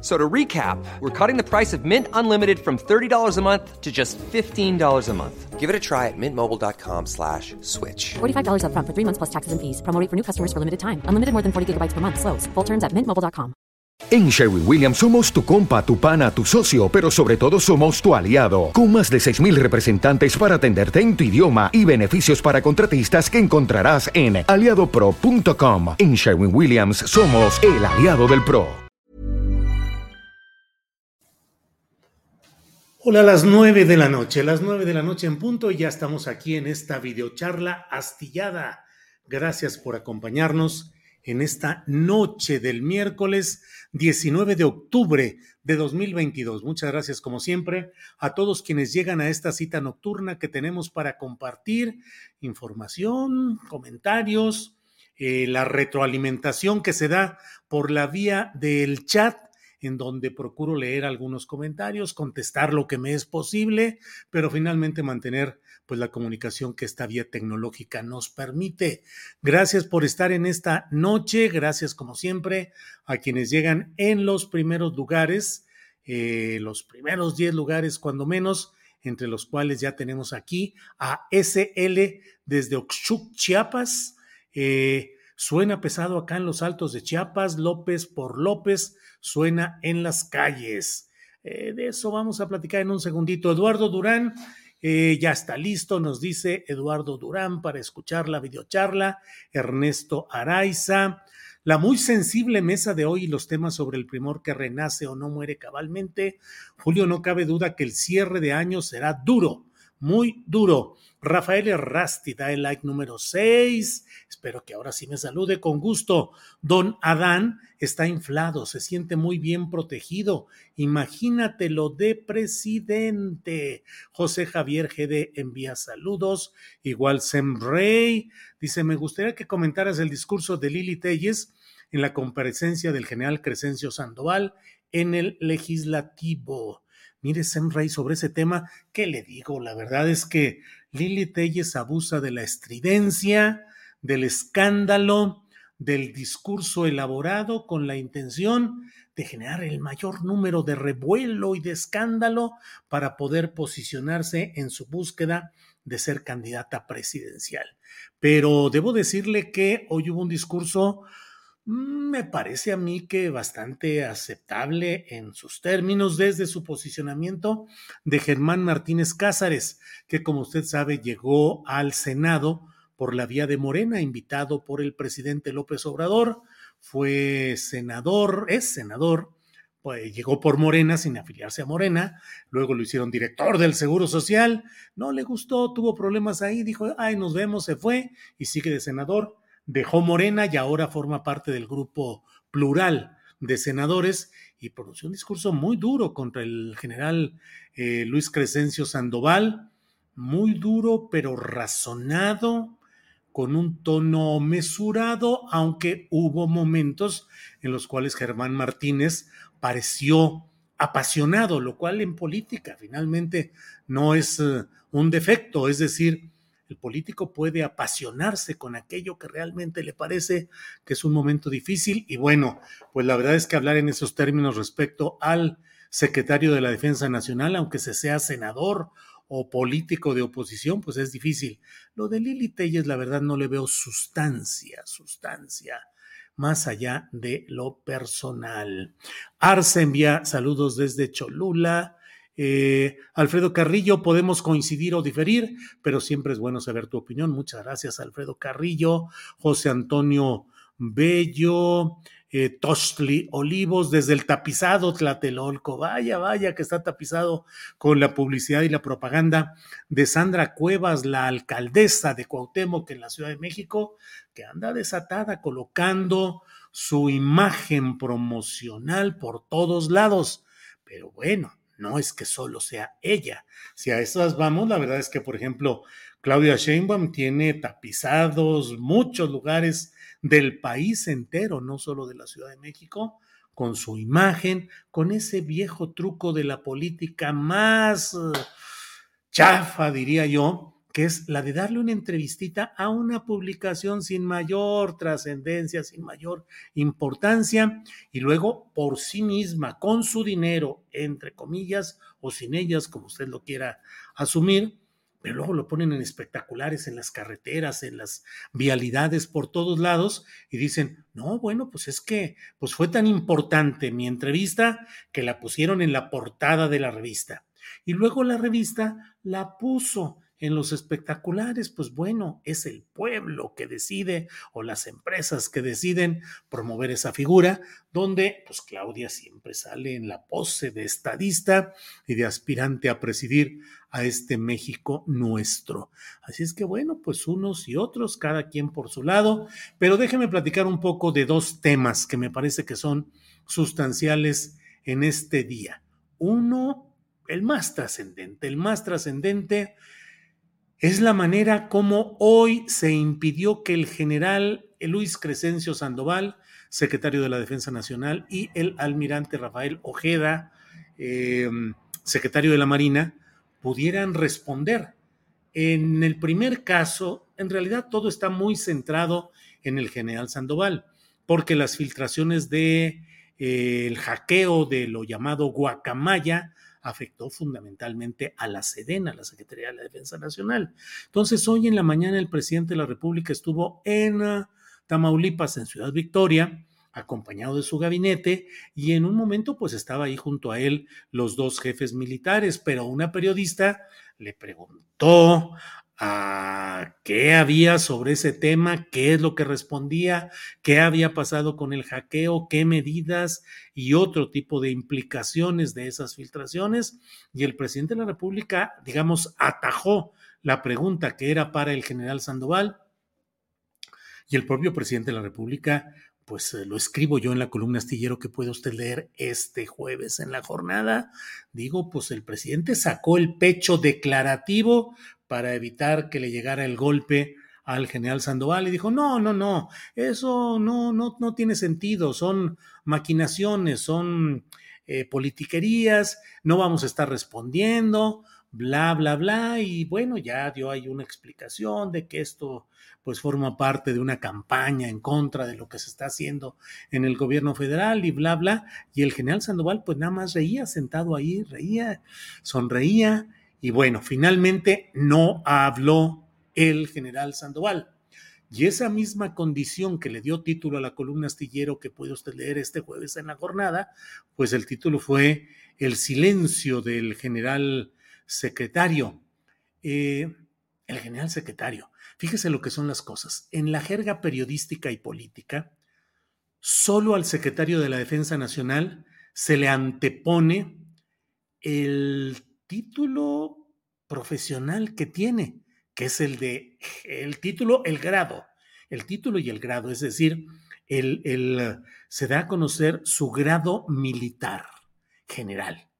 So to recap, we're cutting the price of Mint Unlimited from $30 a month to just $15 a month. Give it a try at mintmobile.com slash switch. $45 up front for three months plus taxes and fees. Promo rate for new customers for limited time. Unlimited more than 40 gigabytes per month. Slows. Full terms at mintmobile.com. En Sherwin Williams somos tu compa, tu pana, tu socio, pero sobre todo somos tu aliado. Con más de 6.000 representantes para atenderte en tu idioma y beneficios para contratistas que encontrarás en aliadopro.com. En Sherwin Williams somos el aliado del PRO. Hola, a las 9 de la noche, las 9 de la noche en punto y ya estamos aquí en esta videocharla astillada. Gracias por acompañarnos en esta noche del miércoles 19 de octubre de 2022. Muchas gracias, como siempre, a todos quienes llegan a esta cita nocturna que tenemos para compartir información, comentarios, eh, la retroalimentación que se da por la vía del chat en donde procuro leer algunos comentarios, contestar lo que me es posible, pero finalmente mantener pues la comunicación que esta vía tecnológica nos permite. Gracias por estar en esta noche, gracias como siempre a quienes llegan en los primeros lugares, eh, los primeros 10 lugares cuando menos, entre los cuales ya tenemos aquí a SL desde Oxchuc, Chiapas. Eh, suena pesado acá en los altos de Chiapas, López por López, suena en las calles. Eh, de eso vamos a platicar en un segundito. Eduardo Durán eh, ya está listo, nos dice Eduardo Durán para escuchar la videocharla. Ernesto Araiza. La muy sensible mesa de hoy y los temas sobre el primor que renace o no muere cabalmente. Julio, no cabe duda que el cierre de año será duro, muy duro. Rafael Errasti da el like número 6. Espero que ahora sí me salude con gusto. Don Adán está inflado, se siente muy bien protegido. Imagínatelo de presidente. José Javier GD envía saludos. Igual Sem Rey dice: Me gustaría que comentaras el discurso de Lili Telles en la comparecencia del general Crescencio Sandoval en el legislativo. Mire, Sem Rey, sobre ese tema, ¿qué le digo? La verdad es que Lili Telles abusa de la estridencia, del escándalo, del discurso elaborado con la intención de generar el mayor número de revuelo y de escándalo para poder posicionarse en su búsqueda de ser candidata presidencial. Pero debo decirle que hoy hubo un discurso me parece a mí que bastante aceptable en sus términos desde su posicionamiento de Germán Martínez Cázares, que como usted sabe llegó al Senado por la vía de Morena, invitado por el presidente López Obrador, fue senador, es senador, pues llegó por Morena sin afiliarse a Morena, luego lo hicieron director del Seguro Social, no le gustó, tuvo problemas ahí, dijo, ay, nos vemos, se fue y sigue de senador dejó Morena y ahora forma parte del grupo plural de senadores y pronunció un discurso muy duro contra el general eh, Luis Crescencio Sandoval, muy duro pero razonado, con un tono mesurado, aunque hubo momentos en los cuales Germán Martínez pareció apasionado, lo cual en política finalmente no es eh, un defecto, es decir, el político puede apasionarse con aquello que realmente le parece que es un momento difícil y bueno, pues la verdad es que hablar en esos términos respecto al secretario de la Defensa Nacional, aunque se sea senador o político de oposición, pues es difícil. Lo de Lili Telles, la verdad, no le veo sustancia, sustancia, más allá de lo personal. Arce envía saludos desde Cholula. Eh, Alfredo Carrillo, podemos coincidir o diferir, pero siempre es bueno saber tu opinión. Muchas gracias, Alfredo Carrillo, José Antonio Bello, eh, Tostli Olivos, desde el tapizado Tlatelolco. Vaya, vaya, que está tapizado con la publicidad y la propaganda de Sandra Cuevas, la alcaldesa de Cuauhtémoc en la Ciudad de México, que anda desatada colocando su imagen promocional por todos lados. Pero bueno, no es que solo sea ella. Si a esas vamos, la verdad es que, por ejemplo, Claudia Sheinbaum tiene tapizados muchos lugares del país entero, no solo de la Ciudad de México, con su imagen, con ese viejo truco de la política más eh, chafa, diría yo, que es la de darle una entrevistita a una publicación sin mayor trascendencia, sin mayor importancia, y luego por sí misma, con su dinero, entre comillas, o sin ellas, como usted lo quiera asumir, pero luego lo ponen en espectaculares en las carreteras, en las vialidades por todos lados y dicen, no, bueno, pues es que pues fue tan importante mi entrevista que la pusieron en la portada de la revista. Y luego la revista la puso en los espectaculares, pues bueno, es el pueblo que decide o las empresas que deciden promover esa figura, donde pues Claudia siempre sale en la pose de estadista y de aspirante a presidir a este México nuestro. Así es que bueno, pues unos y otros, cada quien por su lado, pero déjeme platicar un poco de dos temas que me parece que son sustanciales en este día. Uno, el más trascendente, el más trascendente es la manera como hoy se impidió que el general Luis Crescencio Sandoval, secretario de la Defensa Nacional, y el almirante Rafael Ojeda, em, secretario de la Marina, pudieran responder. En el primer caso, en realidad todo está muy centrado en el general Sandoval, porque las filtraciones de eh, el hackeo de lo llamado Guacamaya afectó fundamentalmente a la Sedena, la Secretaría de la Defensa Nacional. Entonces, hoy en la mañana el presidente de la República estuvo en Tamaulipas, en Ciudad Victoria, acompañado de su gabinete, y en un momento pues estaba ahí junto a él los dos jefes militares, pero una periodista le preguntó a qué había sobre ese tema, qué es lo que respondía, qué había pasado con el hackeo, qué medidas y otro tipo de implicaciones de esas filtraciones. Y el presidente de la República, digamos, atajó la pregunta que era para el general Sandoval. Y el propio presidente de la República, pues eh, lo escribo yo en la columna astillero que puede usted leer este jueves en la jornada. Digo, pues el presidente sacó el pecho declarativo para evitar que le llegara el golpe al general Sandoval y dijo, no, no, no, eso no, no, no tiene sentido, son maquinaciones, son eh, politiquerías, no vamos a estar respondiendo, bla, bla, bla, y bueno, ya dio ahí una explicación de que esto pues forma parte de una campaña en contra de lo que se está haciendo en el gobierno federal y bla, bla, y el general Sandoval pues nada más reía sentado ahí, reía, sonreía, y bueno, finalmente no habló el general Sandoval. Y esa misma condición que le dio título a la columna astillero que puede usted leer este jueves en la jornada, pues el título fue El silencio del general secretario. Eh, el general secretario. Fíjese lo que son las cosas. En la jerga periodística y política, solo al secretario de la Defensa Nacional se le antepone el título profesional que tiene, que es el de el título, el grado, el título y el grado, es decir, el, el, se da a conocer su grado militar general.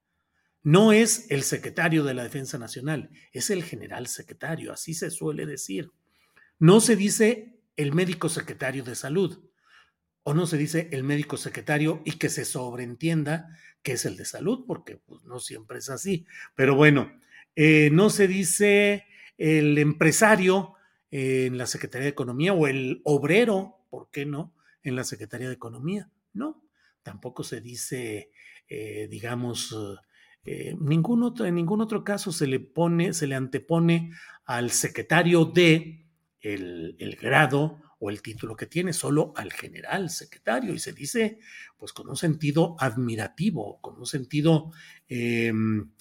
No es el secretario de la Defensa Nacional, es el general secretario, así se suele decir. No se dice el médico secretario de salud, o no se dice el médico secretario y que se sobreentienda que es el de salud, porque pues, no siempre es así. Pero bueno, eh, no se dice el empresario en la Secretaría de Economía o el obrero, ¿por qué no? En la Secretaría de Economía. No, tampoco se dice, eh, digamos, eh, ningún otro, en ningún otro caso se le pone, se le antepone al secretario de el, el grado o el título que tiene, solo al general secretario, y se dice pues con un sentido admirativo, con un sentido em,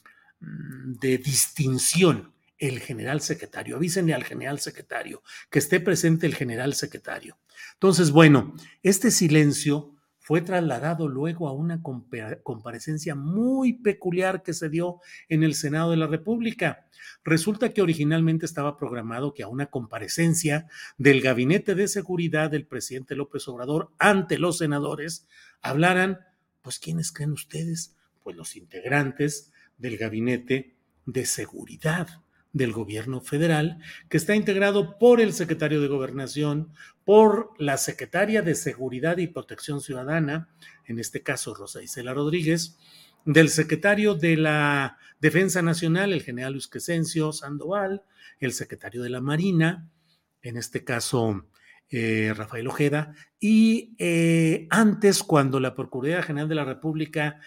de distinción, el general secretario. Avísenle al general secretario que esté presente el general secretario. Entonces, bueno, este silencio fue trasladado luego a una comparecencia muy peculiar que se dio en el Senado de la República. Resulta que originalmente estaba programado que a una comparecencia del Gabinete de Seguridad del presidente López Obrador ante los senadores hablaran, pues, ¿quiénes creen ustedes? Pues los integrantes del Gabinete de Seguridad del gobierno federal, que está integrado por el secretario de Gobernación, por la secretaria de Seguridad y Protección Ciudadana, en este caso Rosa Isela Rodríguez, del secretario de la Defensa Nacional, el general Luis Crescencio Sandoval, el secretario de la Marina, en este caso eh, Rafael Ojeda, y eh, antes, cuando la Procuraduría General de la República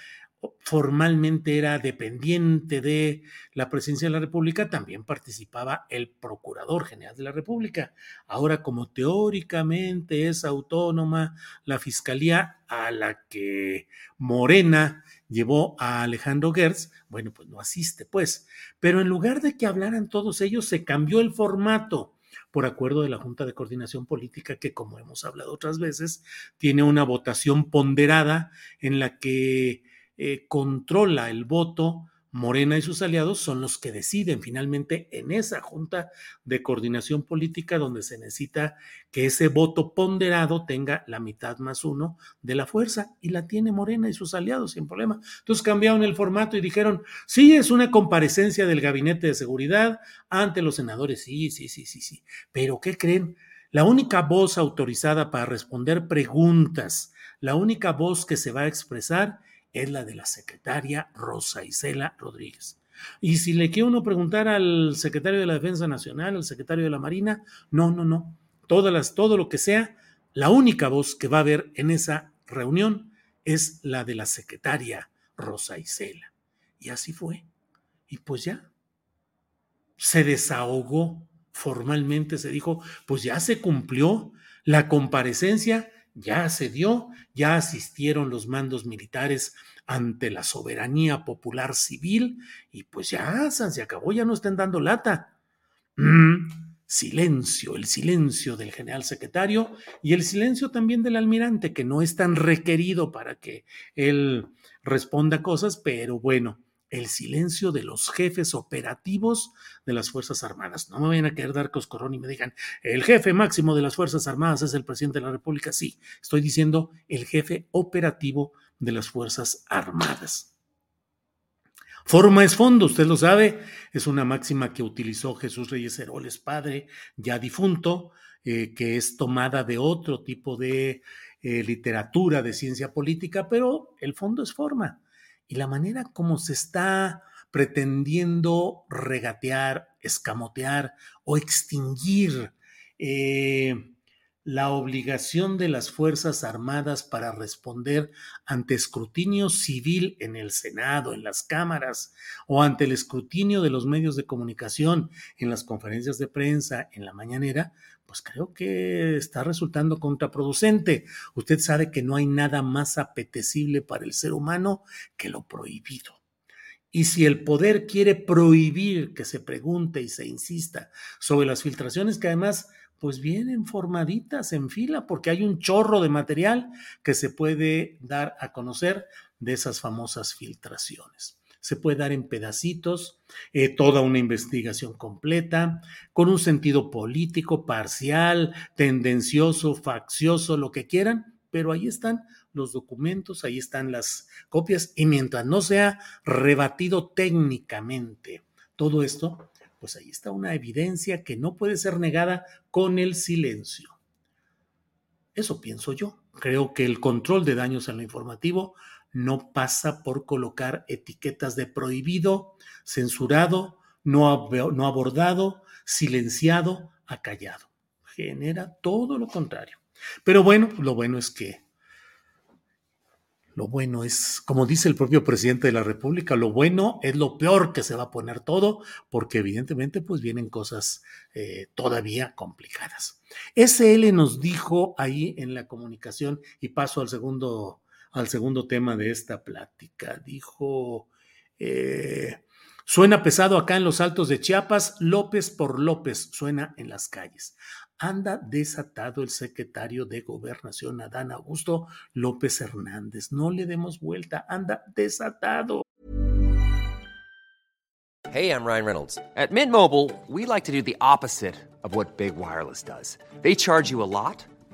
formalmente era dependiente de la presidencia de la República, también participaba el Procurador General de la República. Ahora, como teóricamente es autónoma la Fiscalía a la que Morena llevó a Alejandro Gertz, bueno, pues no asiste, pues. Pero en lugar de que hablaran todos ellos, se cambió el formato por acuerdo de la Junta de Coordinación Política, que como hemos hablado otras veces, tiene una votación ponderada en la que eh, controla el voto, Morena y sus aliados son los que deciden finalmente en esa junta de coordinación política donde se necesita que ese voto ponderado tenga la mitad más uno de la fuerza y la tiene Morena y sus aliados sin problema. Entonces cambiaron el formato y dijeron, sí, es una comparecencia del gabinete de seguridad ante los senadores, sí, sí, sí, sí, sí. Pero ¿qué creen? La única voz autorizada para responder preguntas, la única voz que se va a expresar es la de la secretaria Rosa Isela Rodríguez. Y si le quiere uno preguntar al secretario de la Defensa Nacional, al secretario de la Marina, no, no, no. Todas las, todo lo que sea, la única voz que va a haber en esa reunión es la de la secretaria Rosa Isela. Y así fue. Y pues ya, se desahogó formalmente, se dijo, pues ya se cumplió la comparecencia ya se dio, ya asistieron los mandos militares ante la soberanía popular civil y pues ya se acabó, ya no estén dando lata. Mm, silencio, el silencio del general secretario y el silencio también del almirante, que no es tan requerido para que él responda cosas, pero bueno, el silencio de los jefes operativos de las Fuerzas Armadas. No me vayan a querer dar coscorrón y me digan, el jefe máximo de las Fuerzas Armadas es el presidente de la República. Sí, estoy diciendo el jefe operativo de las Fuerzas Armadas. Forma es fondo, usted lo sabe, es una máxima que utilizó Jesús Reyes Heroles, padre, ya difunto, eh, que es tomada de otro tipo de eh, literatura, de ciencia política, pero el fondo es forma y la manera como se está pretendiendo regatear, escamotear o extinguir eh, la obligación de las Fuerzas Armadas para responder ante escrutinio civil en el Senado, en las cámaras, o ante el escrutinio de los medios de comunicación, en las conferencias de prensa, en la mañanera, pues creo que está resultando contraproducente. Usted sabe que no hay nada más apetecible para el ser humano que lo prohibido. Y si el poder quiere prohibir que se pregunte y se insista sobre las filtraciones que además pues vienen formaditas en fila porque hay un chorro de material que se puede dar a conocer de esas famosas filtraciones se puede dar en pedacitos, eh, toda una investigación completa, con un sentido político, parcial, tendencioso, faccioso, lo que quieran, pero ahí están los documentos, ahí están las copias, y mientras no sea rebatido técnicamente todo esto, pues ahí está una evidencia que no puede ser negada con el silencio. Eso pienso yo. Creo que el control de daños en lo informativo no pasa por colocar etiquetas de prohibido, censurado, no, no abordado, silenciado, acallado. Genera todo lo contrario. Pero bueno, lo bueno es que, lo bueno es, como dice el propio presidente de la República, lo bueno es lo peor que se va a poner todo, porque evidentemente pues vienen cosas eh, todavía complicadas. SL nos dijo ahí en la comunicación, y paso al segundo al segundo tema de esta plática. Dijo, eh, Suena pesado acá en los altos de Chiapas, López por López suena en las calles. Anda desatado el secretario de Gobernación, Adán Augusto López Hernández. No le demos vuelta, anda desatado. Hey, I'm Ryan Reynolds. At Mint Mobile, we like to do the opposite of what Big Wireless does. They charge you a lot.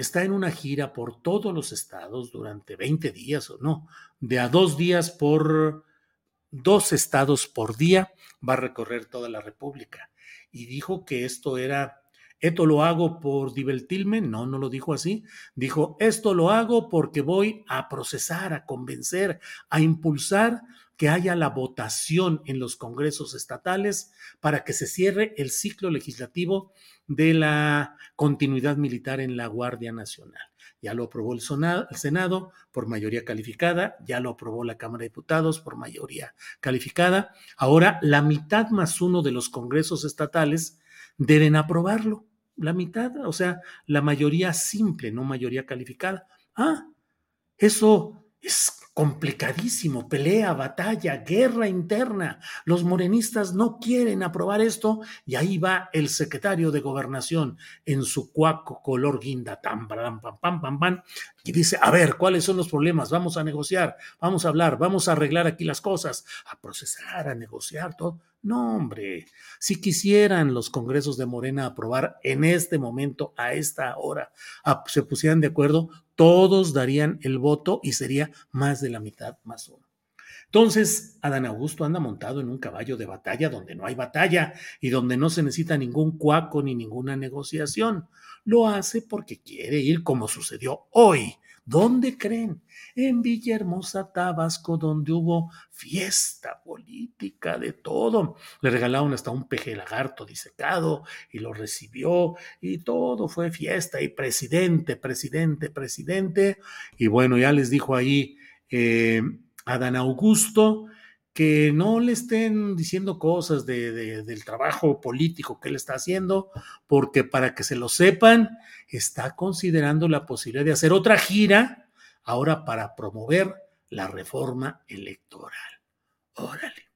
está en una gira por todos los estados durante 20 días o no, de a dos días por dos estados por día, va a recorrer toda la República. Y dijo que esto era, esto lo hago por divertirme, no, no lo dijo así, dijo, esto lo hago porque voy a procesar, a convencer, a impulsar que haya la votación en los congresos estatales para que se cierre el ciclo legislativo de la continuidad militar en la Guardia Nacional. Ya lo aprobó el Senado por mayoría calificada, ya lo aprobó la Cámara de Diputados por mayoría calificada. Ahora la mitad más uno de los congresos estatales deben aprobarlo. La mitad, o sea, la mayoría simple, no mayoría calificada. Ah, eso es complicadísimo, pelea, batalla, guerra interna. Los morenistas no quieren aprobar esto y ahí va el secretario de gobernación en su cuaco color guinda, tam, pam, pam, pam, pam, y dice, a ver, ¿cuáles son los problemas? Vamos a negociar, vamos a hablar, vamos a arreglar aquí las cosas, a procesar, a negociar todo. No, hombre, si quisieran los congresos de Morena aprobar en este momento, a esta hora, se pusieran de acuerdo, todos darían el voto y sería más de la mitad más uno. Entonces, Adán Augusto anda montado en un caballo de batalla donde no hay batalla y donde no se necesita ningún cuaco ni ninguna negociación. Lo hace porque quiere ir como sucedió hoy. ¿Dónde creen? en Villahermosa, Tabasco, donde hubo fiesta política de todo. Le regalaron hasta un peje lagarto disecado y lo recibió y todo fue fiesta y presidente, presidente, presidente. Y bueno, ya les dijo ahí eh, Adán Augusto que no le estén diciendo cosas del trabajo político que él está haciendo, porque para que se lo sepan, está considerando la posibilidad de hacer otra gira ahora para promover la reforma electoral. Órale.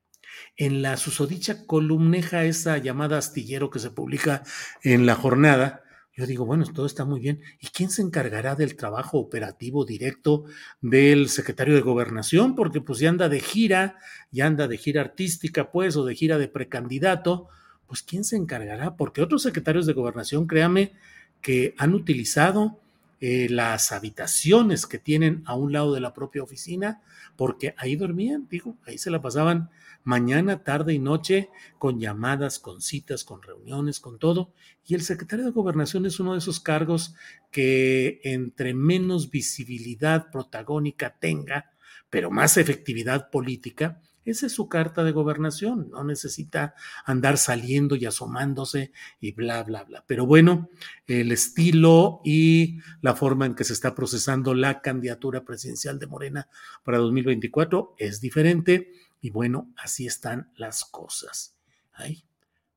En la susodicha columneja, esa llamada astillero que se publica en la jornada, yo digo, bueno, todo está muy bien. ¿Y quién se encargará del trabajo operativo directo del secretario de gobernación? Porque pues ya anda de gira, ya anda de gira artística, pues, o de gira de precandidato. Pues ¿quién se encargará? Porque otros secretarios de gobernación, créame, que han utilizado eh, las habitaciones que tienen a un lado de la propia oficina, porque ahí dormían, digo, ahí se la pasaban mañana, tarde y noche con llamadas, con citas, con reuniones, con todo. Y el secretario de gobernación es uno de esos cargos que entre menos visibilidad protagónica tenga, pero más efectividad política, esa es su carta de gobernación, no necesita andar saliendo y asomándose y bla, bla, bla. Pero bueno, el estilo y la forma en que se está procesando la candidatura presidencial de Morena para 2024 es diferente y bueno, así están las cosas. Ay,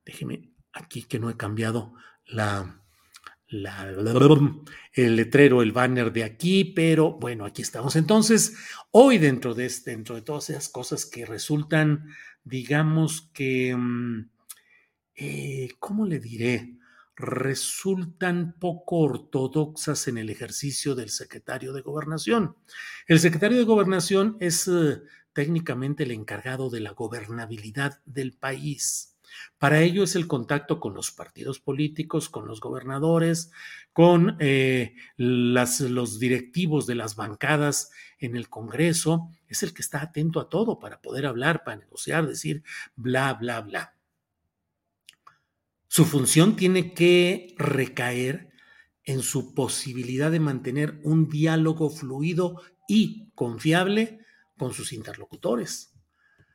déjeme aquí que no he cambiado la, el letrero, el banner de aquí, pero bueno, aquí estamos. Entonces, hoy dentro de, este, dentro de todas esas cosas que resultan, digamos que, mm, eh, ¿cómo le diré? resultan poco ortodoxas en el ejercicio del secretario de gobernación. El secretario de gobernación es eh, técnicamente el encargado de la gobernabilidad del país Para ello es el contacto con los partidos políticos, con los gobernadores, con eh, los directivos de las bancadas en el Congreso. Es el que está atento a todo para poder hablar, para negociar, decir bla, bla, bla. Su función tiene que recaer en su posibilidad de mantener un diálogo fluido y confiable con sus interlocutores.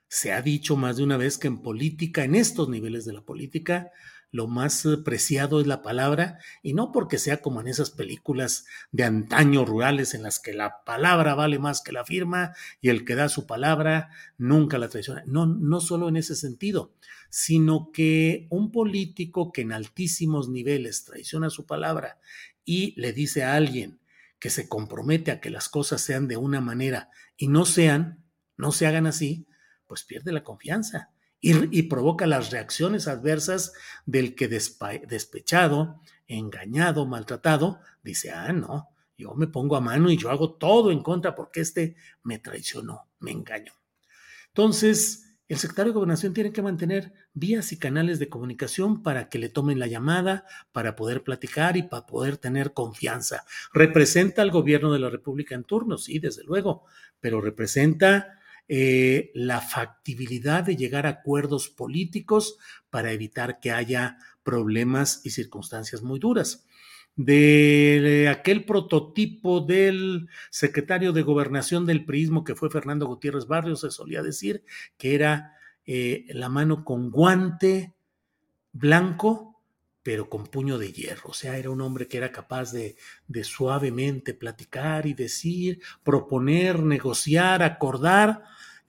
Se ha dicho más de una vez que en política, en estos niveles de la política, lo más preciado es la palabra, y no porque sea como en esas películas de antaño rurales en las que la palabra vale más que la firma y el que da su palabra nunca la traiciona. No, no solo en ese sentido, sino que un político que en altísimos niveles traiciona su palabra y le dice a alguien que se compromete a que las cosas sean de una manera y no sean, no se hagan así, pues pierde la confianza y, provoca las reacciones adversas del que despechado, engañado, maltratado, dice, ah, no, yo me pongo a mano y yo hago todo en contra porque este me traicionó, me engañó. Entonces, el secretario de Gobernación tiene que mantener vías y canales de comunicación para que le tomen la llamada, para poder platicar y para poder tener confianza. Representa al gobierno de la República en turno, sí, desde luego, pero representa eh, la factibilidad de llegar a acuerdos políticos para evitar que haya problemas y circunstancias muy duras. De aquel prototipo del secretario de gobernación del prismo que fue Fernando Gutiérrez Barrios, se solía decir que era eh, la mano con guante blanco, pero con puño de hierro. O sea, era un hombre que era capaz de, de suavemente platicar y decir, proponer, negociar, acordar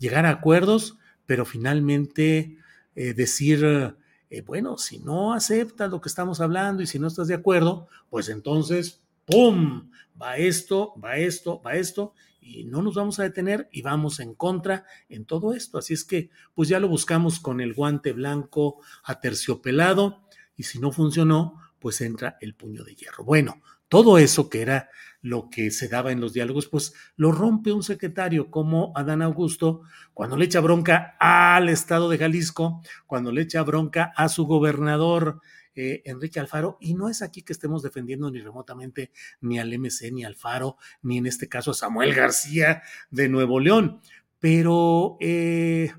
llegar a acuerdos, pero finalmente eh, decir, eh, bueno, si no aceptas lo que estamos hablando y si no estás de acuerdo, pues entonces, ¡pum! Va esto, va esto, va esto, y no nos vamos a detener y vamos en contra en todo esto. Así es que, pues ya lo buscamos con el guante blanco aterciopelado, y si no funcionó, pues entra el puño de hierro. Bueno, todo eso que era lo que se daba en los diálogos, pues lo rompe un secretario como Adán Augusto cuando le echa bronca al Estado de Jalisco, cuando le echa bronca a su gobernador eh, Enrique Alfaro, y no es aquí que estemos defendiendo ni remotamente ni al MC, ni al Alfaro, ni en este caso a Samuel García de Nuevo León, pero eh,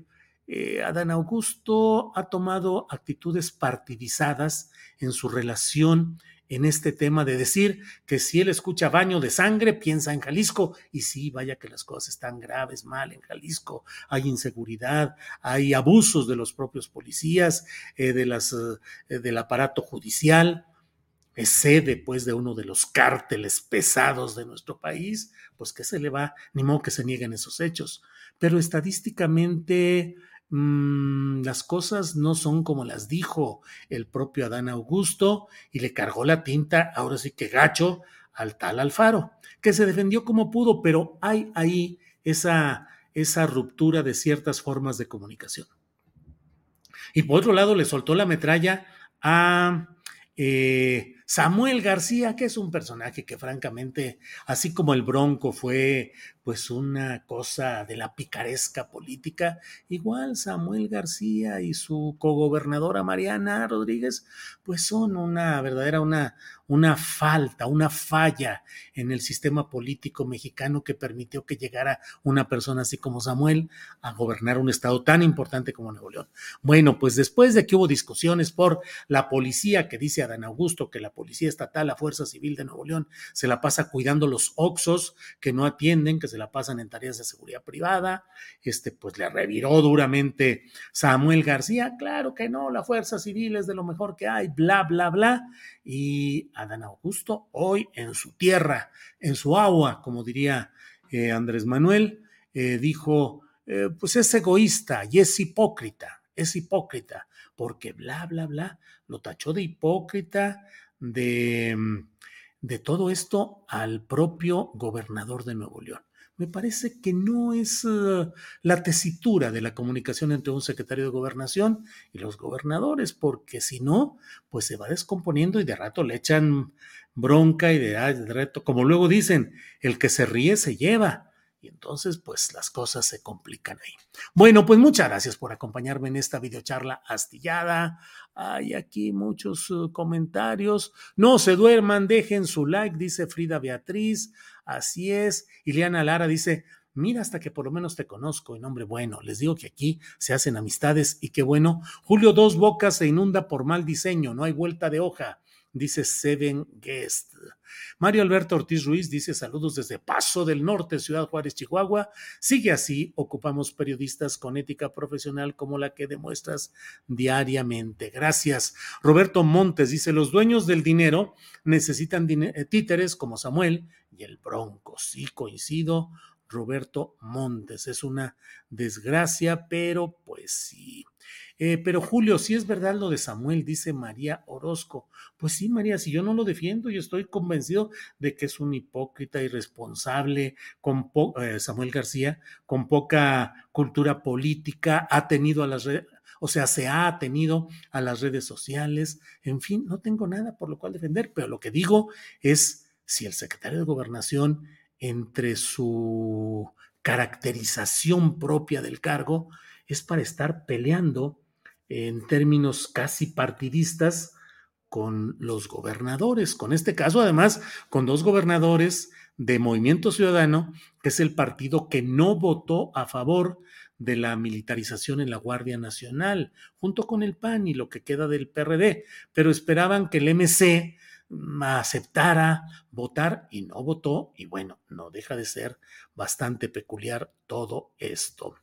eh, Adán Augusto ha tomado actitudes partidizadas en su relación en este tema de decir que si él escucha baño de sangre, piensa en Jalisco. Y sí, vaya que las cosas están graves, mal en Jalisco. Hay inseguridad, hay abusos de los propios policías, eh, de las, eh, del aparato judicial. Sede, pues, de uno de los cárteles pesados de nuestro país. Pues, ¿qué se le va? Ni modo que se nieguen esos hechos. Pero estadísticamente Mm, las cosas no son como las dijo el propio Adán Augusto y le cargó la tinta, ahora sí que gacho, al tal Alfaro, que se defendió como pudo, pero hay ahí esa, esa ruptura de ciertas formas de comunicación. Y por otro lado, le soltó la metralla a eh, Samuel García, que es un personaje que francamente, así como el Bronco fue pues una cosa de la picaresca política. Igual Samuel García y su cogobernadora Mariana Rodríguez, pues son una verdadera, una, una falta, una falla en el sistema político mexicano que permitió que llegara una persona así como Samuel a gobernar un estado tan importante como Nuevo León. Bueno, pues después de que hubo discusiones por la policía, que dice Adán Augusto que la policía estatal, la Fuerza Civil de Nuevo León, se la pasa cuidando los oxos que no atienden, que se la pasan en tareas de seguridad privada. Este, pues le reviró duramente Samuel García. Claro que no, la fuerza civil es de lo mejor que hay, bla, bla, bla. Y Adán Augusto, hoy en su tierra, en su agua, como diría eh, Andrés Manuel, eh, dijo, eh, pues es egoísta y es hipócrita, es hipócrita, porque bla, bla, bla, lo tachó de hipócrita, de de todo esto al propio gobernador de Nuevo León me parece que no es eh, la tesitura de la comunicación entre un secretario de gobernación y los gobernadores, porque si no, pues se va descomponiendo y de rato le echan bronca y de, de como luego dicen, el que se ríe se lleva. Y entonces pues las cosas se complican ahí. Bueno, pues muchas gracias por acompañarme en esta videocharla astillada. Hay aquí muchos uh, comentarios. No se duerman, dejen su like, dice Frida Beatriz. Así es. Ileana Lara dice, mira hasta que por lo menos te conozco, en nombre bueno. Les digo que aquí se hacen amistades y qué bueno. Julio Dos Bocas se inunda por mal diseño, no hay vuelta de hoja dice Seven Guest. Mario Alberto Ortiz Ruiz dice saludos desde Paso del Norte, Ciudad Juárez, Chihuahua. Sigue así, ocupamos periodistas con ética profesional como la que demuestras diariamente. Gracias. Roberto Montes dice, los dueños del dinero necesitan eh, títeres como Samuel y el Bronco. Sí, coincido. Roberto Montes. Es una desgracia, pero pues sí. Eh, pero Julio, si es verdad lo de Samuel, dice María Orozco. Pues sí, María, si yo no lo defiendo, yo estoy convencido de que es un hipócrita irresponsable, con eh, Samuel García, con poca cultura política, ha tenido a las redes, o sea, se ha atenido a las redes sociales, en fin, no tengo nada por lo cual defender, pero lo que digo es si el secretario de Gobernación, entre su caracterización propia del cargo, es para estar peleando en términos casi partidistas con los gobernadores, con este caso además con dos gobernadores de Movimiento Ciudadano, que es el partido que no votó a favor de la militarización en la Guardia Nacional, junto con el PAN y lo que queda del PRD, pero esperaban que el MC aceptara votar y no votó y bueno, no deja de ser bastante peculiar todo esto.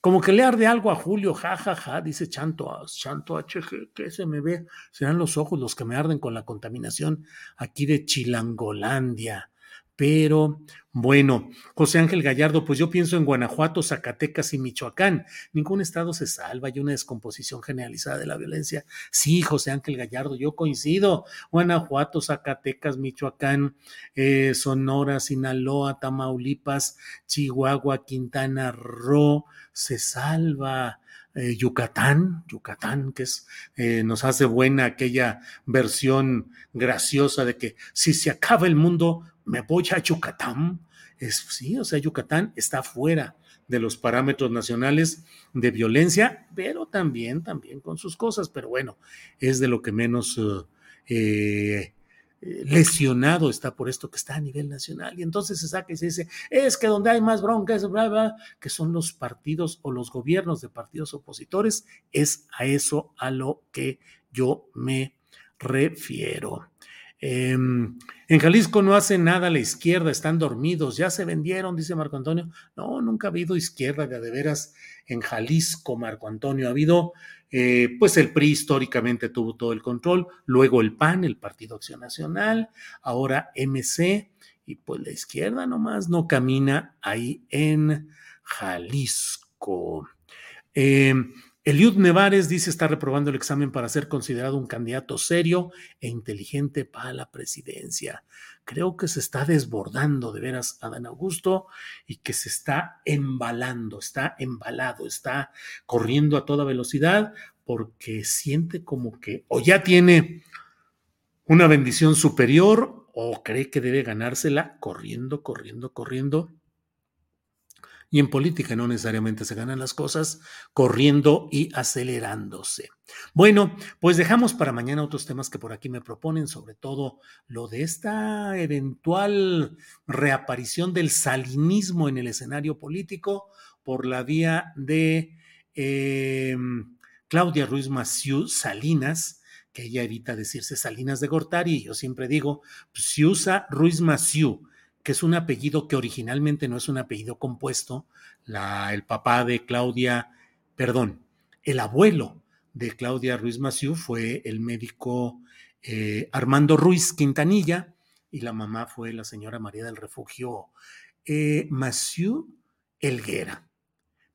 Como que le arde algo a Julio, jajaja, ja, ja, dice Chanto, Chanto HG, que se me ve, serán los ojos los que me arden con la contaminación aquí de Chilangolandia. Pero bueno, José Ángel Gallardo, pues yo pienso en Guanajuato, Zacatecas y Michoacán. Ningún estado se salva, hay una descomposición generalizada de la violencia. Sí, José Ángel Gallardo, yo coincido. Guanajuato, Zacatecas, Michoacán, eh, Sonora, Sinaloa, Tamaulipas, Chihuahua, Quintana Roo, se salva. Eh, Yucatán, Yucatán, que es, eh, nos hace buena aquella versión graciosa de que si se acaba el mundo, me voy a Yucatán. Es, sí, o sea, Yucatán está fuera de los parámetros nacionales de violencia, pero también, también con sus cosas, pero bueno, es de lo que menos eh, lesionado está por esto que está a nivel nacional. Y entonces se saca y se dice, es que donde hay más broncas, bla, bla, que son los partidos o los gobiernos de partidos opositores, es a eso a lo que yo me refiero. Em, en Jalisco no hace nada la izquierda, están dormidos, ya se vendieron, dice Marco Antonio. No, nunca ha habido izquierda de, de veras en Jalisco, Marco Antonio. Ha habido, eh, pues el PRI históricamente tuvo todo el control, luego el PAN, el Partido Acción Nacional, ahora MC, y pues la izquierda nomás no camina ahí en Jalisco. Eh, Eliud Nevares dice estar reprobando el examen para ser considerado un candidato serio e inteligente para la presidencia. Creo que se está desbordando de veras Adán Augusto y que se está embalando, está embalado, está corriendo a toda velocidad porque siente como que o ya tiene una bendición superior o cree que debe ganársela corriendo, corriendo, corriendo y en política no necesariamente se ganan las cosas corriendo y acelerándose. Bueno, pues dejamos para mañana otros temas que por aquí me proponen, sobre todo lo de esta eventual reaparición del salinismo en el escenario político por la vía de em, Claudia Ruiz Massieu Salinas, que ella evita decirse Salinas de Gortari, y yo siempre digo, si usa Ruiz Massieu que es un apellido que originalmente no es un apellido compuesto. La, el papá de Claudia, perdón, el abuelo de Claudia Ruiz Massieu fue el médico eh, Armando Ruiz Quintanilla y la mamá fue la señora María del Refugio eh, Massieu Elguera.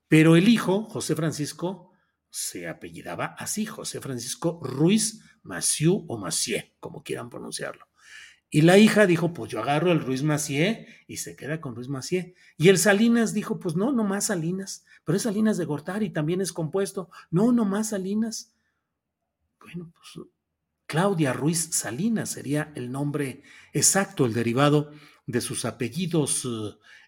Pero el hijo, José Francisco, se apellidaba así, José Francisco Ruiz Massieu o Massieu, como quieran pronunciarlo. Y la hija dijo, pues yo agarro el Ruiz Macié y se queda con Ruiz Macié. Y el Salinas dijo, pues no, no más Salinas, pero es Salinas de Gortari, también es compuesto. No, no más Salinas. Bueno, pues Claudia Ruiz Salinas sería el nombre exacto, el derivado de sus apellidos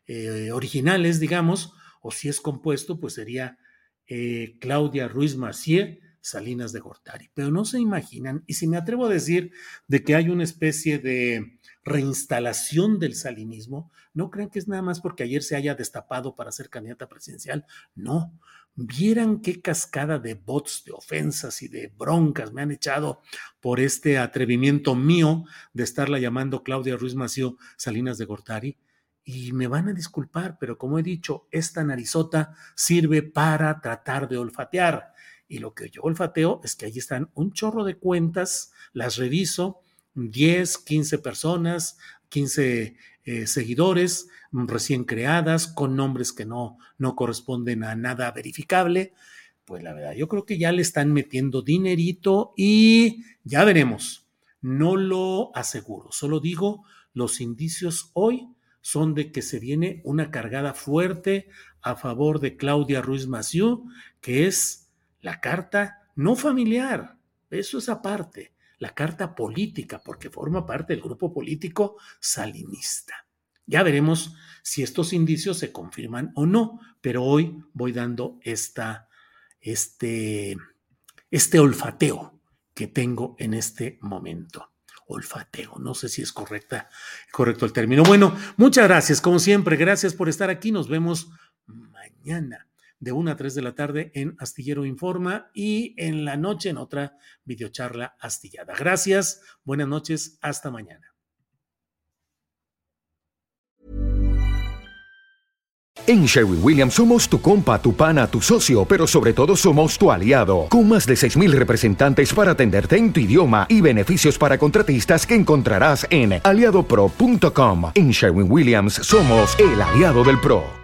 eh, originales, digamos, o si es compuesto, pues sería eh, Claudia Ruiz Macier, Salinas de Gortari. Pero no se imaginan, y si me atrevo a decir de que hay una especie de reinstalación del salinismo, no crean que es nada más porque ayer se haya destapado para ser candidata presidencial, no. Vieran qué cascada de bots, de ofensas y de broncas me han echado por este atrevimiento mío de estarla llamando Claudia Ruiz Mació Salinas de Gortari. Y me van a disculpar, pero como he dicho, esta narizota sirve para tratar de olfatear. Y lo que yo olfateo es que ahí están un chorro de cuentas, las reviso, 10, 15 personas, 15 eh, seguidores recién creadas, con nombres que no, no corresponden a nada verificable. Pues la verdad, yo creo que ya le están metiendo dinerito y ya veremos. No lo aseguro, solo digo, los indicios hoy son de que se viene una cargada fuerte a favor de Claudia Ruiz Massieu, que es la carta no familiar, eso es aparte, la carta política, porque forma parte del grupo político salinista. Ya veremos si estos indicios se confirman o no, pero hoy voy dando esta, este, este olfateo que tengo en este momento. Olfateo, no sé si es correcta, correcto el término. Bueno, muchas gracias, como siempre, gracias por estar aquí. Nos vemos mañana de 1 a 3 de la tarde en Astillero Informa y en la noche en otra videocharla astillada. Gracias, buenas noches, hasta mañana. En Sherwin Williams somos tu compa, tu pana, tu socio, pero sobre todo somos tu aliado, con más de 6.000 representantes para atenderte en tu idioma y beneficios para contratistas que encontrarás en aliadopro.com. En Sherwin Williams somos el aliado del PRO.